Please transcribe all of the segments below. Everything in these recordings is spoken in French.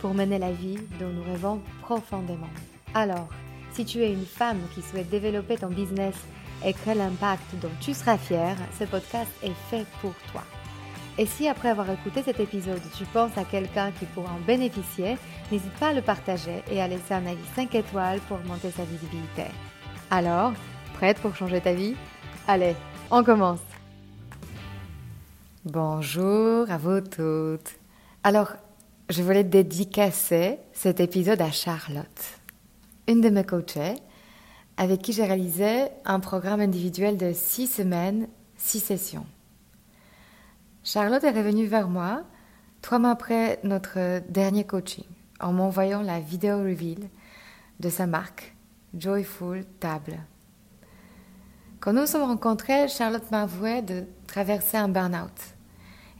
pour mener la vie dont nous rêvons profondément. Alors, si tu es une femme qui souhaite développer ton business et créer l'impact dont tu seras fière, ce podcast est fait pour toi. Et si après avoir écouté cet épisode, tu penses à quelqu'un qui pourra en bénéficier, n'hésite pas à le partager et à laisser un avis 5 étoiles pour augmenter sa visibilité. Alors, prête pour changer ta vie? Allez, on commence Bonjour à vous toutes. Alors, je voulais dédicacer cet épisode à Charlotte, une de mes coachées, avec qui j'ai réalisé un programme individuel de six semaines, six sessions. Charlotte est revenue vers moi trois mois après notre dernier coaching en m'envoyant la vidéo reveal de sa marque Joyful Table. Quand nous nous sommes rencontrés, Charlotte m'avouait de traverser un burn-out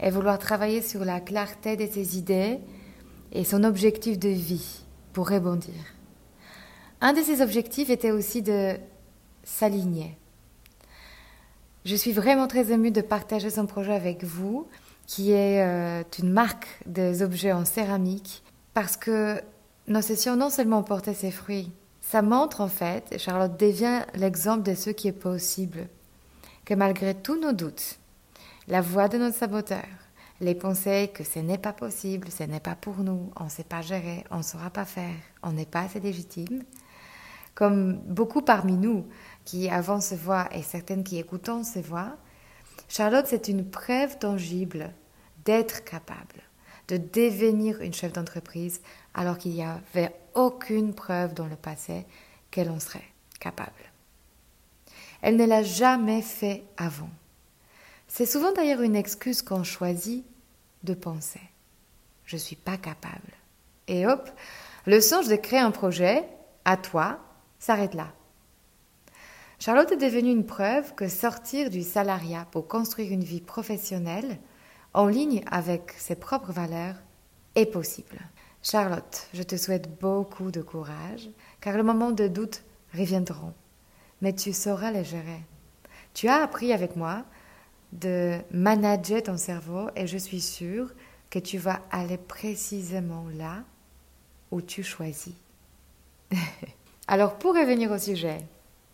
et vouloir travailler sur la clarté de ses idées et son objectif de vie pour rebondir. Un de ses objectifs était aussi de s'aligner. Je suis vraiment très émue de partager son projet avec vous, qui est euh, une marque des objets en céramique, parce que nos sessions non seulement portaient ses fruits, ça montre en fait, et Charlotte devient l'exemple de ce qui est possible, que malgré tous nos doutes, la voix de notre saboteur, les pensées que ce n'est pas possible, ce n'est pas pour nous, on ne sait pas gérer, on ne saura pas faire, on n'est pas assez légitime, comme beaucoup parmi nous qui avons ces voix et certaines qui écoutons ces voix, Charlotte, c'est une preuve tangible d'être capable, de devenir une chef d'entreprise alors qu'il n'y avait aucune preuve dans le passé qu'elle en serait capable. Elle ne l'a jamais fait avant. C'est souvent d'ailleurs une excuse qu'on choisit de penser. Je ne suis pas capable. Et hop, le songe de créer un projet, à toi, s'arrête là. Charlotte est devenue une preuve que sortir du salariat pour construire une vie professionnelle en ligne avec ses propres valeurs est possible. Charlotte, je te souhaite beaucoup de courage, car le moment de doute reviendront, mais tu sauras les gérer. Tu as appris avec moi de manager ton cerveau et je suis sûre que tu vas aller précisément là où tu choisis. Alors pour revenir au sujet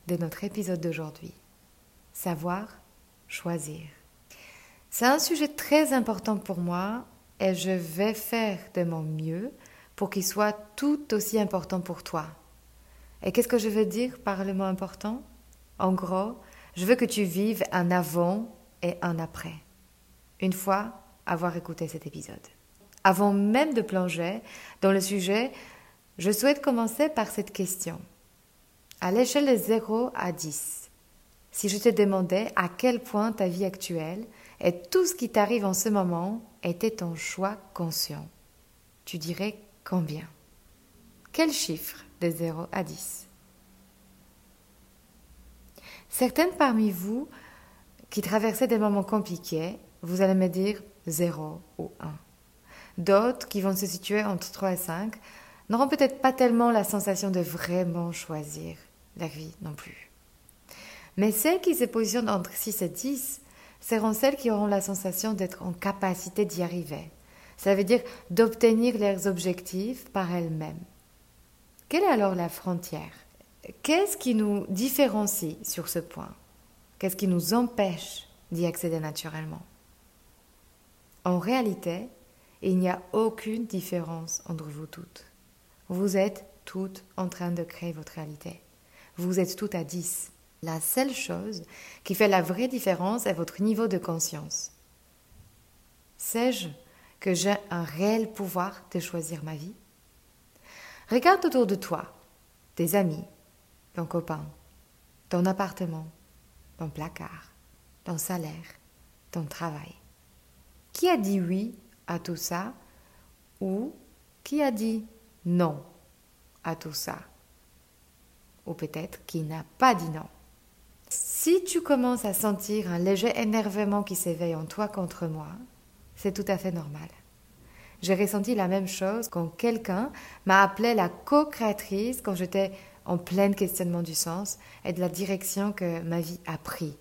de notre épisode d'aujourd'hui, savoir choisir. C'est un sujet très important pour moi et je vais faire de mon mieux pour qu'il soit tout aussi important pour toi. Et qu'est-ce que je veux dire par le mot important? En gros, je veux que tu vives un avant et un après, une fois avoir écouté cet épisode. Avant même de plonger dans le sujet, je souhaite commencer par cette question. À l'échelle de 0 à 10, si je te demandais à quel point ta vie actuelle et tout ce qui t'arrive en ce moment était ton choix conscient, tu dirais combien? Quel chiffre de 0 à 10 Certaines parmi vous qui traversaient des moments compliqués, vous allez me dire 0 ou 1. D'autres qui vont se situer entre 3 et 5 n'auront peut-être pas tellement la sensation de vraiment choisir la vie non plus. Mais celles qui se positionnent entre 6 et 10 seront celles qui auront la sensation d'être en capacité d'y arriver. Ça veut dire d'obtenir leurs objectifs par elles-mêmes. Quelle est alors la frontière? Qu'est-ce qui nous différencie sur ce point? Qu'est-ce qui nous empêche d'y accéder naturellement En réalité, il n'y a aucune différence entre vous toutes. Vous êtes toutes en train de créer votre réalité. Vous êtes toutes à 10. La seule chose qui fait la vraie différence est votre niveau de conscience. Sais-je que j'ai un réel pouvoir de choisir ma vie? Regarde autour de toi, tes amis, ton copain, ton appartement, ton placard, ton salaire, ton travail. Qui a dit oui à tout ça ou qui a dit non à tout ça? Ou peut-être qui n'a pas dit non. Si tu commences à sentir un léger énervement qui s'éveille en toi contre moi, c'est tout à fait normal. J'ai ressenti la même chose quand quelqu'un m'a appelé la co-créatrice quand j'étais en plein questionnement du sens et de la direction que ma vie a pris.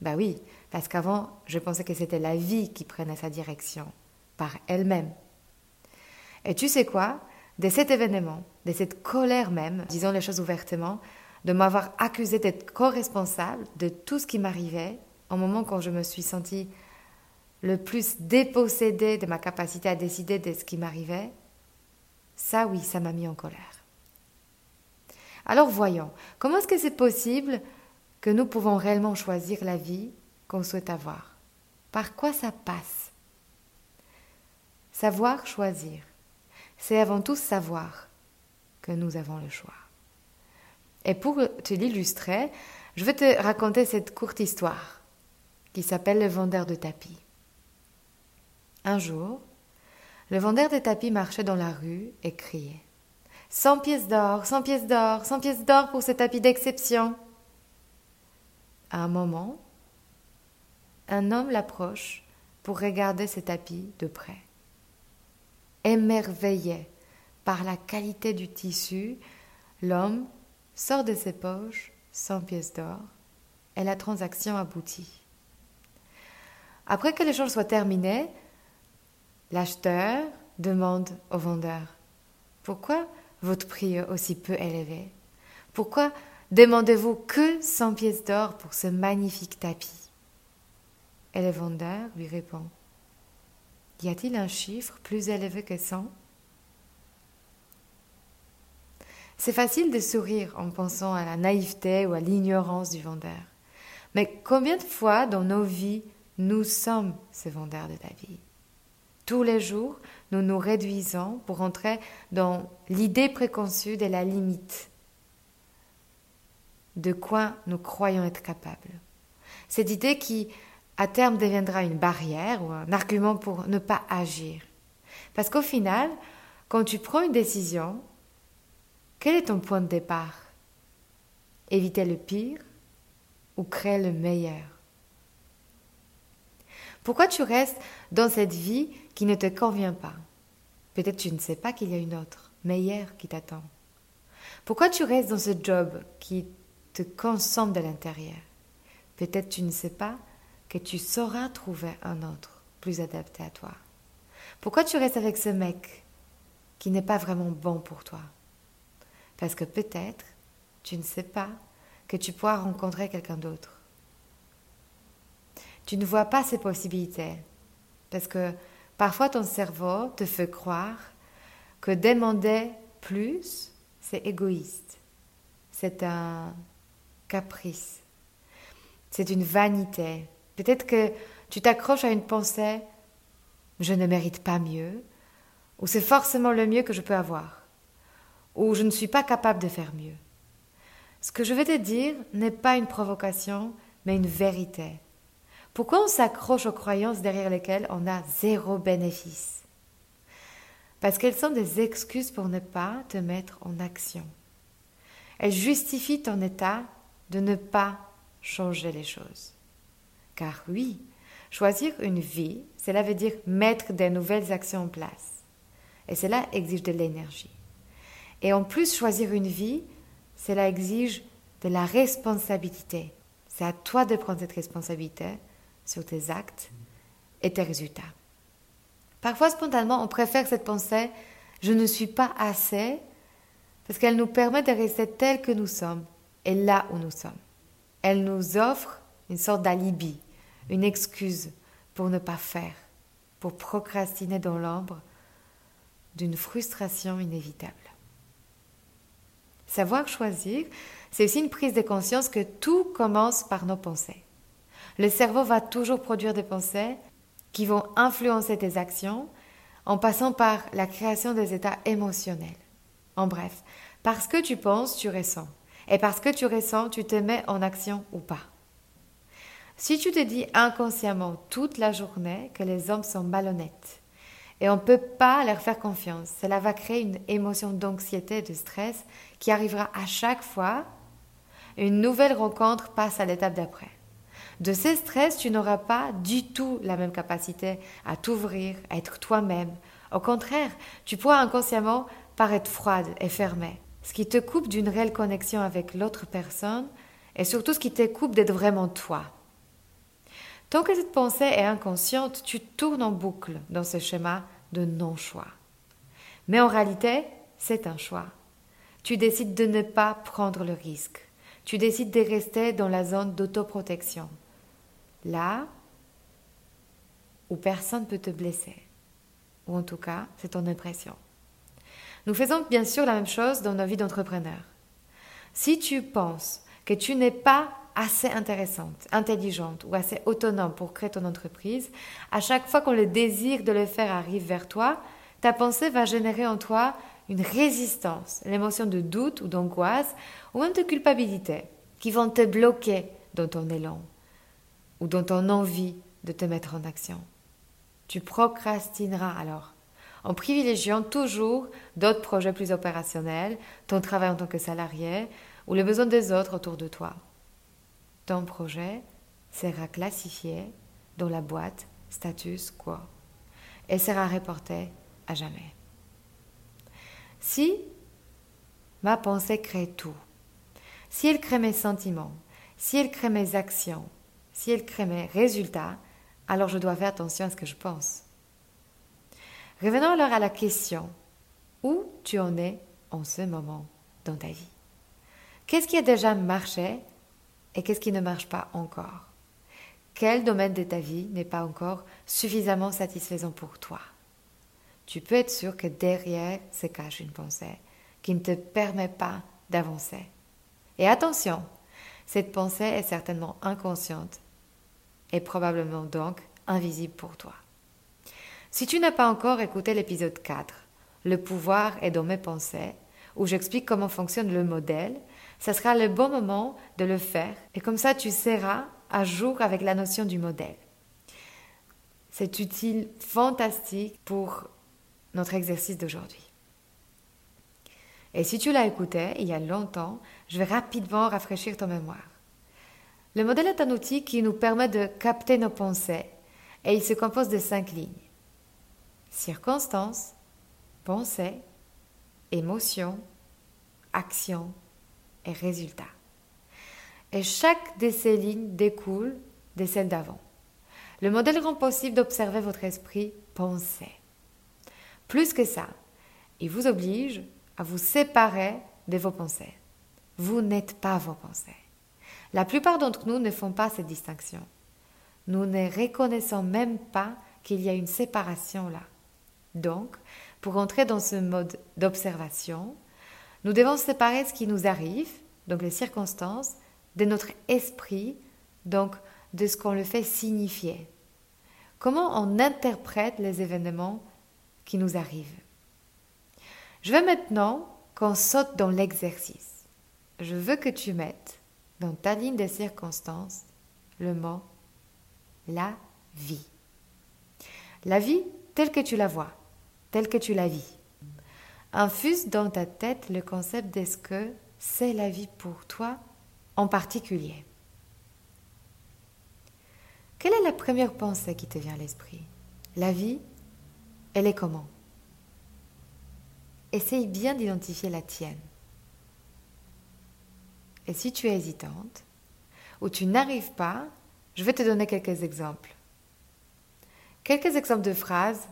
Bah oui, parce qu'avant, je pensais que c'était la vie qui prenait sa direction, par elle-même. Et tu sais quoi? De cet événement, de cette colère même, disons les choses ouvertement, de m'avoir accusé d'être co-responsable de tout ce qui m'arrivait, au moment quand je me suis sentie le plus dépossédée de ma capacité à décider de ce qui m'arrivait, ça oui, ça m'a mis en colère. Alors voyons, comment est-ce que c'est possible que nous pouvons réellement choisir la vie qu'on souhaite avoir? Par quoi ça passe? Savoir choisir, c'est avant tout savoir que nous avons le choix. Et pour te l'illustrer, je vais te raconter cette courte histoire qui s'appelle Le vendeur de tapis. Un jour, le vendeur de tapis marchait dans la rue et criait Cent pièces d'or, cent pièces d'or, cent pièces d'or pour ce tapis d'exception. À un moment, un homme l'approche pour regarder ce tapis de près. Émerveillé par la qualité du tissu, l'homme sort de ses poches cent pièces d'or et la transaction aboutit. Après que l'échange soit terminé, l'acheteur demande au vendeur Pourquoi votre prix aussi peu élevé. Pourquoi demandez-vous que 100 pièces d'or pour ce magnifique tapis? Et le vendeur lui répond Y a-t-il un chiffre plus élevé que 100 C'est facile de sourire en pensant à la naïveté ou à l'ignorance du vendeur. Mais combien de fois dans nos vies nous sommes ce vendeur de vie Tous les jours, nous nous réduisons pour entrer dans l'idée préconçue de la limite, de quoi nous croyons être capables. Cette idée qui, à terme, deviendra une barrière ou un argument pour ne pas agir. Parce qu'au final, quand tu prends une décision, quel est ton point de départ? Éviter le pire ou créer le meilleur? Pourquoi tu restes dans cette vie qui ne te convient pas Peut-être tu ne sais pas qu'il y a une autre, meilleure, qui t'attend. Pourquoi tu restes dans ce job qui te consomme de l'intérieur? Peut-être tu ne sais pas que tu sauras trouver un autre plus adapté à toi. Pourquoi tu restes avec ce mec qui n'est pas vraiment bon pour toi? Parce que peut-être tu ne sais pas que tu pourras rencontrer quelqu'un d'autre. Tu ne vois pas ces possibilités parce que parfois ton cerveau te fait croire que demander plus, c'est égoïste. C'est un caprice. C'est une vanité. Peut-être que tu t'accroches à une pensée je ne mérite pas mieux ou c'est forcément le mieux que je peux avoir ou je ne suis pas capable de faire mieux. Ce que je vais te dire n'est pas une provocation, mais une vérité. Pourquoi on s'accroche aux croyances derrière lesquelles on a zéro bénéfice? Parce qu'elles sont des excuses pour ne pas te mettre en action. Elles justifient ton état de ne pas changer les choses. Car oui, choisir une vie, cela veut dire mettre des nouvelles actions en place. Et cela exige de l'énergie. Et en plus, choisir une vie, cela exige de la responsabilité. C'est à toi de prendre cette responsabilité sur tes actes et tes résultats. Parfois, spontanément, on préfère cette pensée je ne suis pas assez parce qu'elle nous permet de rester tels que nous sommes et là où nous sommes. Elle nous offre une sorte d'alibi, une excuse pour ne pas faire, pour procrastiner dans l'ombre d'une frustration inévitable. Savoir choisir, c'est aussi une prise de conscience que tout commence par nos pensées. Le cerveau va toujours produire des pensées qui vont influencer tes actions en passant par la création des états émotionnels. En bref, parce que tu penses, tu ressens. Et parce que tu ressens, tu te mets en action ou pas. Si tu te dis inconsciemment toute la journée que les hommes sont malhonnêtes Et on ne peut pas leur faire confiance. Cela va créer une émotion d'anxiété, de stress qui arrivera à chaque fois. Une nouvelle rencontre passe à l'étape d'après. De ces stress, tu n'auras pas du tout la même capacité à t'ouvrir, à être toi-même. Au contraire, tu pourras inconsciemment paraître froide et fermée, ce qui te coupe d'une réelle connexion avec l'autre personne et surtout ce qui te coupe d'être vraiment toi. Tant que cette pensée est inconsciente, tu tournes en boucle dans ce schéma de non-choix. Mais en réalité, c'est un choix. Tu décides de ne pas prendre le risque. Tu décides de rester dans la zone d'autoprotection. Là où personne ne peut te blesser. Ou en tout cas, c'est ton impression. Nous faisons bien sûr la même chose dans nos vies d'entrepreneurs. Si tu penses que tu n'es pas assez intéressante, intelligente ou assez autonome pour créer ton entreprise, à chaque fois que le désir de le faire arrive vers toi, ta pensée va générer en toi une résistance, l'émotion de doute ou d'angoisse ou même de culpabilité qui vont te bloquer dans ton élan ou dans ton envie de te mettre en action. Tu procrastineras alors en privilégiant toujours d'autres projets plus opérationnels, ton travail en tant que salarié ou les besoins des autres autour de toi ton projet sera classifié dans la boîte status quo et sera reporté à jamais. Si ma pensée crée tout, si elle crée mes sentiments, si elle crée mes actions, si elle crée mes résultats, alors je dois faire attention à ce que je pense. Revenons alors à la question, où tu en es en ce moment dans ta vie? Qu'est-ce qui a déjà marché et qu'est-ce qui ne marche pas encore? Quel domaine de ta vie n'est pas encore suffisamment satisfaisant pour toi? Tu peux être sûr que derrière se cache une pensée qui ne te permet pas d'avancer. Et attention, cette pensée est certainement inconsciente et probablement donc invisible pour toi. Si tu n'as pas encore écouté l'épisode 4, Le pouvoir est dans mes pensées, où j'explique comment fonctionne le modèle, ce sera le bon moment de le faire et comme ça tu seras à jour avec la notion du modèle. C'est utile, fantastique pour notre exercice d'aujourd'hui. Et si tu l'as écouté il y a longtemps, je vais rapidement rafraîchir ton mémoire. Le modèle est un outil qui nous permet de capter nos pensées et il se compose de cinq lignes. Circonstances, pensées, émotions, actions, et résultats. Et chaque de ces lignes découle de celles d'avant. Le modèle rend possible d'observer votre esprit penser. Plus que ça, il vous oblige à vous séparer de vos pensées. Vous n'êtes pas vos pensées. La plupart d'entre nous ne font pas cette distinction. Nous ne reconnaissons même pas qu'il y a une séparation là. Donc, pour entrer dans ce mode d'observation, nous devons séparer ce qui nous arrive, donc les circonstances, de notre esprit, donc de ce qu'on le fait signifier. Comment on interprète les événements qui nous arrivent? Je veux maintenant qu'on saute dans l'exercice. Je veux que tu mettes dans ta ligne de circonstances le mot la vie. La vie telle que tu la vois, telle que tu la vis. Infuse dans ta tête le concept de ce que c'est la vie pour toi en particulier. Quelle est la première pensée qui te vient à l'esprit? La vie, elle est comment? Essaye bien d'identifier la tienne. Et si tu es hésitante ou tu n'arrives pas, je vais te donner quelques exemples. Quelques exemples de phrases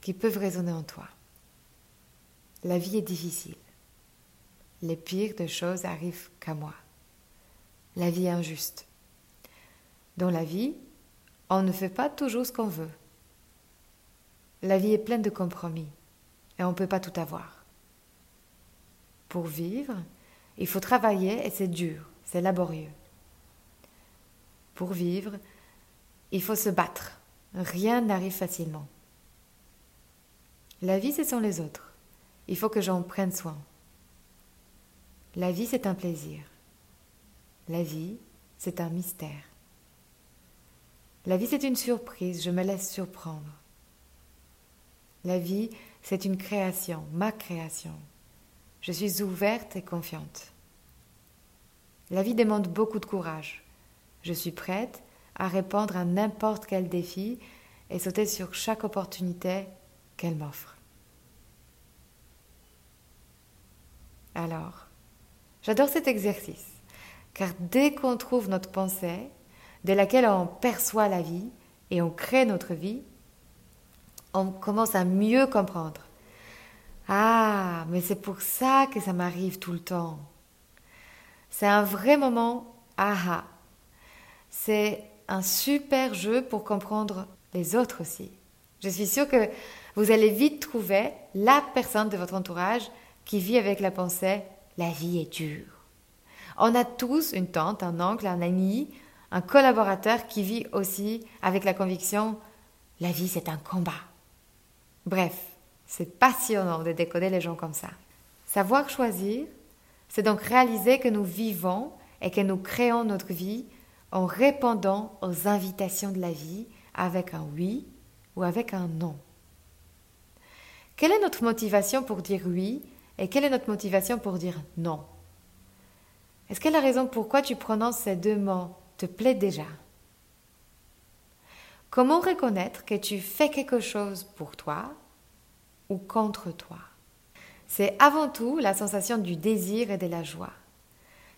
qui peuvent résonner en toi. La vie est difficile. Les pires des choses arrivent qu'à moi. La vie est injuste. Dans la vie, on ne fait pas toujours ce qu'on veut. La vie est pleine de compromis et on ne peut pas tout avoir. Pour vivre, il faut travailler et c'est dur, c'est laborieux. Pour vivre, il faut se battre. Rien n'arrive facilement. La vie, ce sont les autres. Il faut que j'en prenne soin. La vie, c'est un plaisir. La vie, c'est un mystère. La vie, c'est une surprise, je me laisse surprendre. La vie, c'est une création, ma création. Je suis ouverte et confiante. La vie demande beaucoup de courage. Je suis prête à répondre à n'importe quel défi et sauter sur chaque opportunité qu'elle m'offre. Alors, j'adore cet exercice, car dès qu'on trouve notre pensée, de laquelle on perçoit la vie et on crée notre vie, on commence à mieux comprendre. Ah, mais c'est pour ça que ça m'arrive tout le temps. C'est un vrai moment aha. C'est un super jeu pour comprendre les autres aussi. Je suis sûre que vous allez vite trouver la personne de votre entourage qui vit avec la pensée la vie est dure. On a tous une tante, un oncle, un ami, un collaborateur qui vit aussi avec la conviction la vie c'est un combat. Bref, c'est passionnant de décoder les gens comme ça. Savoir choisir, c'est donc réaliser que nous vivons et que nous créons notre vie en répondant aux invitations de la vie avec un oui ou avec un non. Quelle est notre motivation pour dire oui et quelle est notre motivation pour dire non? Est-ce que la raison pourquoi tu prononces ces deux mots te plaît déjà? Comment reconnaître que tu fais quelque chose pour toi ou contre toi C'est avant tout la sensation du désir et de la joie.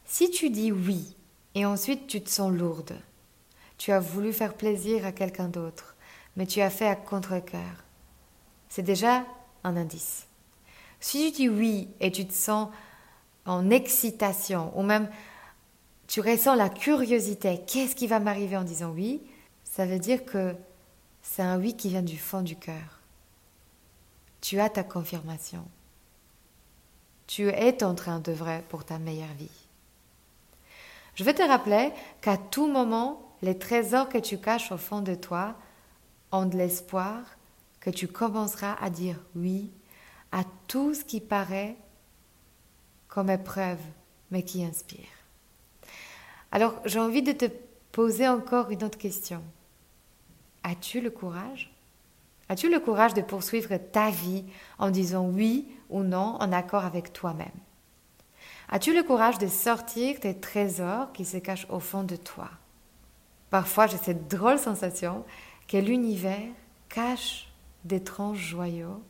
Si tu dis oui et ensuite tu te sens lourde, tu as voulu faire plaisir à quelqu'un d'autre, mais tu as fait à contre-coeur, c'est déjà un indice. Si tu dis oui et tu te sens en excitation ou même tu ressens la curiosité, qu'est-ce qui va m'arriver en disant oui, ça veut dire que c'est un oui qui vient du fond du cœur. Tu as ta confirmation. Tu es en train de vrai pour ta meilleure vie. Je veux te rappeler qu'à tout moment, les trésors que tu caches au fond de toi ont de l'espoir que tu commenceras à dire oui à tout ce qui paraît comme épreuve, mais qui inspire. Alors j'ai envie de te poser encore une autre question. As-tu le courage As-tu le courage de poursuivre ta vie en disant oui ou non en accord avec toi-même? As-tu le courage de sortir tes trésors qui se cachent au fond de toi? Parfois j'ai cette drôle sensation que l'univers cache d'étranges joyaux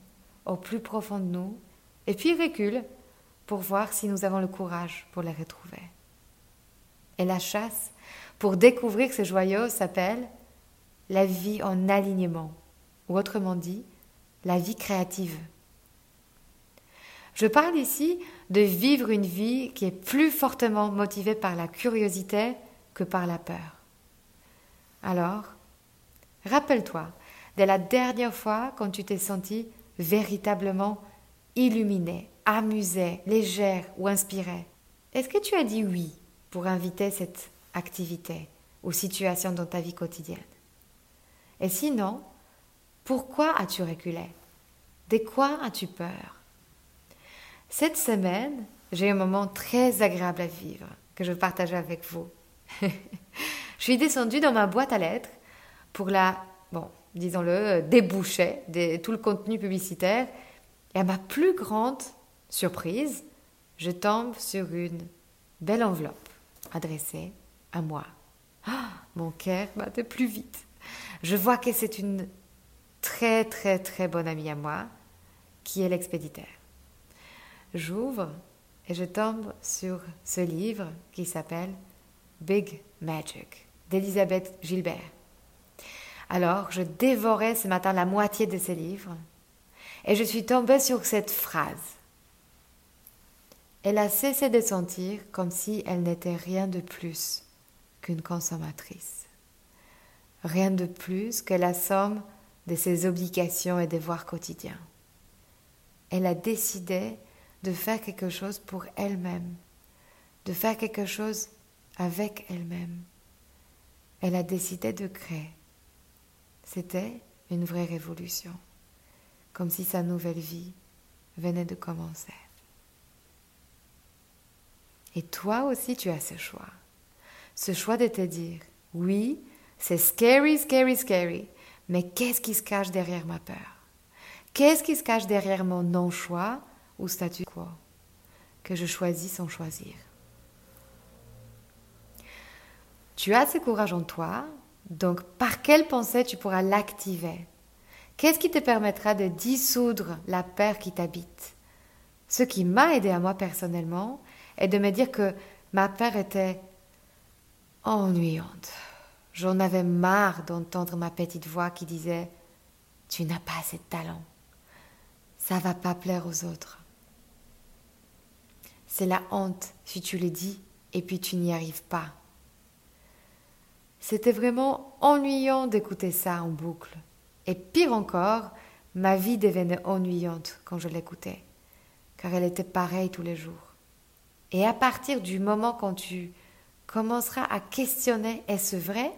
au plus profond de nous et puis recule pour voir si nous avons le courage pour les retrouver. Et la chasse pour découvrir ces joyaux s'appelle la vie en alignement, ou autrement dit, la vie créative. Je parle ici de vivre une vie qui est plus fortement motivée par la curiosité que par la peur. Alors, rappelle-toi de la dernière fois quand tu t'es senti véritablement illuminée, amusée, légère ou inspirée. Est-ce que tu as dit oui pour inviter cette activité ou situation dans ta vie quotidienne? Et sinon, pourquoi as-tu reculé? De quoi as-tu peur? Cette semaine, j'ai un moment très agréable à vivre que je partage avec vous. je suis descendue dans ma boîte à lettres pour la, bon, disons-le, déboucher de tout le contenu publicitaire. Et à ma plus grande surprise, je tombe sur une belle enveloppe adressée à moi. Ah, mon cœur bat plus vite. Je vois que c'est une très très très bonne amie à moi qui est l'expéditeur. J'ouvre et je tombe sur ce livre qui s'appelle Big Magic d'Elisabeth Gilbert. Alors, je dévorais ce matin la moitié de ces livres et je suis tombée sur cette phrase. Elle a cessé de sentir comme si elle n'était rien de plus qu'une consommatrice. Rien de plus que la somme de ses obligations et devoirs quotidiens. Elle a décidé de faire quelque chose pour elle-même, de faire quelque chose avec elle-même. Elle a décidé de créer. C'était une vraie révolution, comme si sa nouvelle vie venait de commencer. Et toi aussi, tu as ce choix. Ce choix de te dire, oui, c'est scary, scary, scary, mais qu'est-ce qui se cache derrière ma peur? Qu'est-ce qui se cache derrière mon non-choix ou statu quo que je choisis sans choisir? Tu as ce courage en toi, donc par quelle pensée tu pourras l'activer? Qu'est-ce qui te permettra de dissoudre la peur qui t'habite? Ce qui m'a aidé à moi personnellement est de me dire que ma peur était ennuyante. J'en avais marre d'entendre ma petite voix qui disait Tu n'as pas assez de talent. Ça va pas plaire aux autres. C'est la honte si tu le dis et puis tu n'y arrives pas. C'était vraiment ennuyant d'écouter ça en boucle. Et pire encore, ma vie devenait ennuyante quand je l'écoutais, car elle était pareille tous les jours. Et à partir du moment quand tu commenceras à questionner est-ce vrai?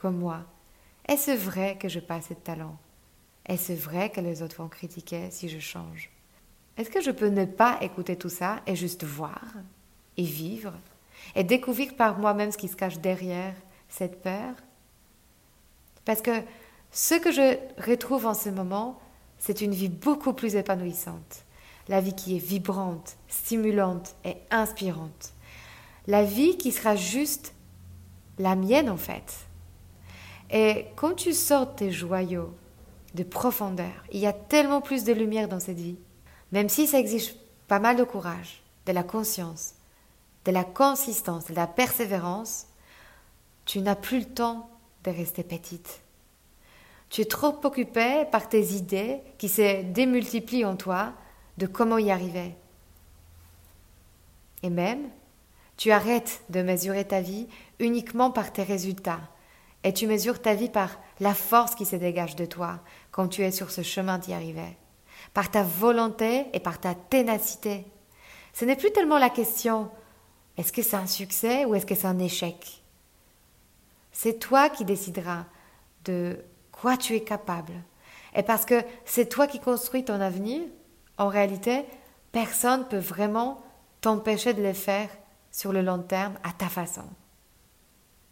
Comme moi Est-ce vrai que je passe de talent? Est-ce vrai que les autres vont critiquer si je change? Est-ce que je peux ne pas écouter tout ça et juste voir et vivre et découvrir par moi-même ce qui se cache derrière cette peur? Parce que ce que je retrouve en ce moment, c'est une vie beaucoup plus épanouissante. La vie qui est vibrante, stimulante et inspirante. La vie qui sera juste la mienne en fait. Et quand tu sors tes joyaux de profondeur, il y a tellement plus de lumière dans cette vie. Même si ça exige pas mal de courage, de la conscience, de la consistance, de la persévérance, tu n'as plus le temps de rester petite. Tu es trop occupé par tes idées qui se démultiplient en toi de comment y arriver. Et même, tu arrêtes de mesurer ta vie uniquement par tes résultats et tu mesures ta vie par la force qui se dégage de toi quand tu es sur ce chemin d'y arriver, par ta volonté et par ta ténacité. Ce n'est plus tellement la question est-ce que c'est un succès ou est-ce que c'est un échec? C'est toi qui décideras de quoi tu es capable. Et parce que c'est toi qui construis ton avenir, en réalité, personne ne peut vraiment t'empêcher de le faire sur le long terme à ta façon.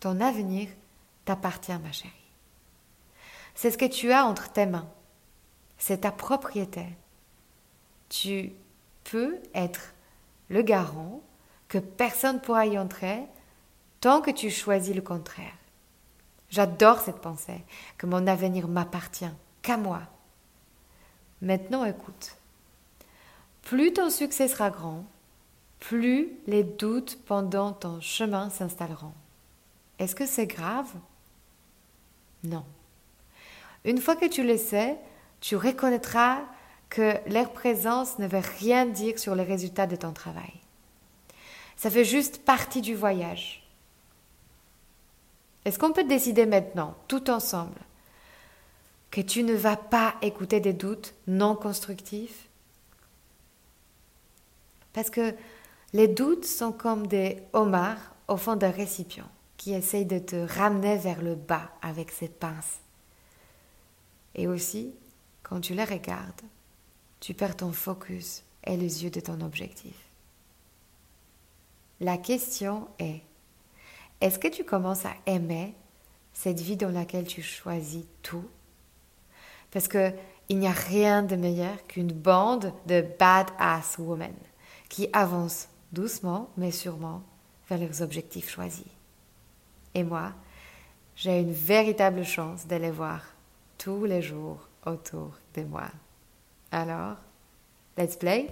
Ton avenir t'appartient, ma chérie. C'est ce que tu as entre tes mains. C'est ta propriété. Tu peux être le garant que personne ne pourra y entrer tant que tu choisis le contraire. J'adore cette pensée, que mon avenir m'appartient, qu'à moi. Maintenant écoute. Plus ton succès sera grand, plus les doutes pendant ton chemin s'installeront. Est-ce que c'est grave? Non. Une fois que tu le sais, tu reconnaîtras que leur présence ne veut rien dire sur les résultats de ton travail. Ça fait juste partie du voyage. Est-ce qu'on peut décider maintenant, tout ensemble, que tu ne vas pas écouter des doutes non constructifs? Parce que les doutes sont comme des homards au fond d'un récipient qui essaye de te ramener vers le bas avec ses pinces. Et aussi, quand tu les regardes, tu perds ton focus et les yeux de ton objectif. La question est, est-ce que tu commences à aimer cette vie dans laquelle tu choisis tout? Parce que il n'y a rien de meilleur qu'une bande de badass women qui avancent doucement mais sûrement vers leurs objectifs choisis. Et moi, j'ai une véritable chance de les voir tous les jours autour de moi. Alors, let's play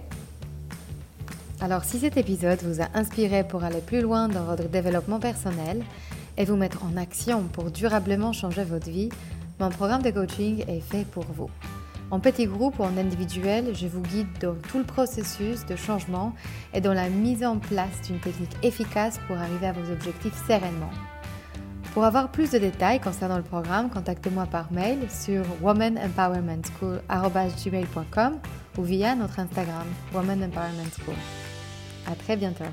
Alors, si cet épisode vous a inspiré pour aller plus loin dans votre développement personnel et vous mettre en action pour durablement changer votre vie, mon programme de coaching est fait pour vous. En petit groupe ou en individuel, je vous guide dans tout le processus de changement et dans la mise en place d'une technique efficace pour arriver à vos objectifs sereinement. Pour avoir plus de détails concernant le programme, contactez-moi par mail sur womanempowermentschool.com ou via notre Instagram Woman Empowerment School. À très bientôt.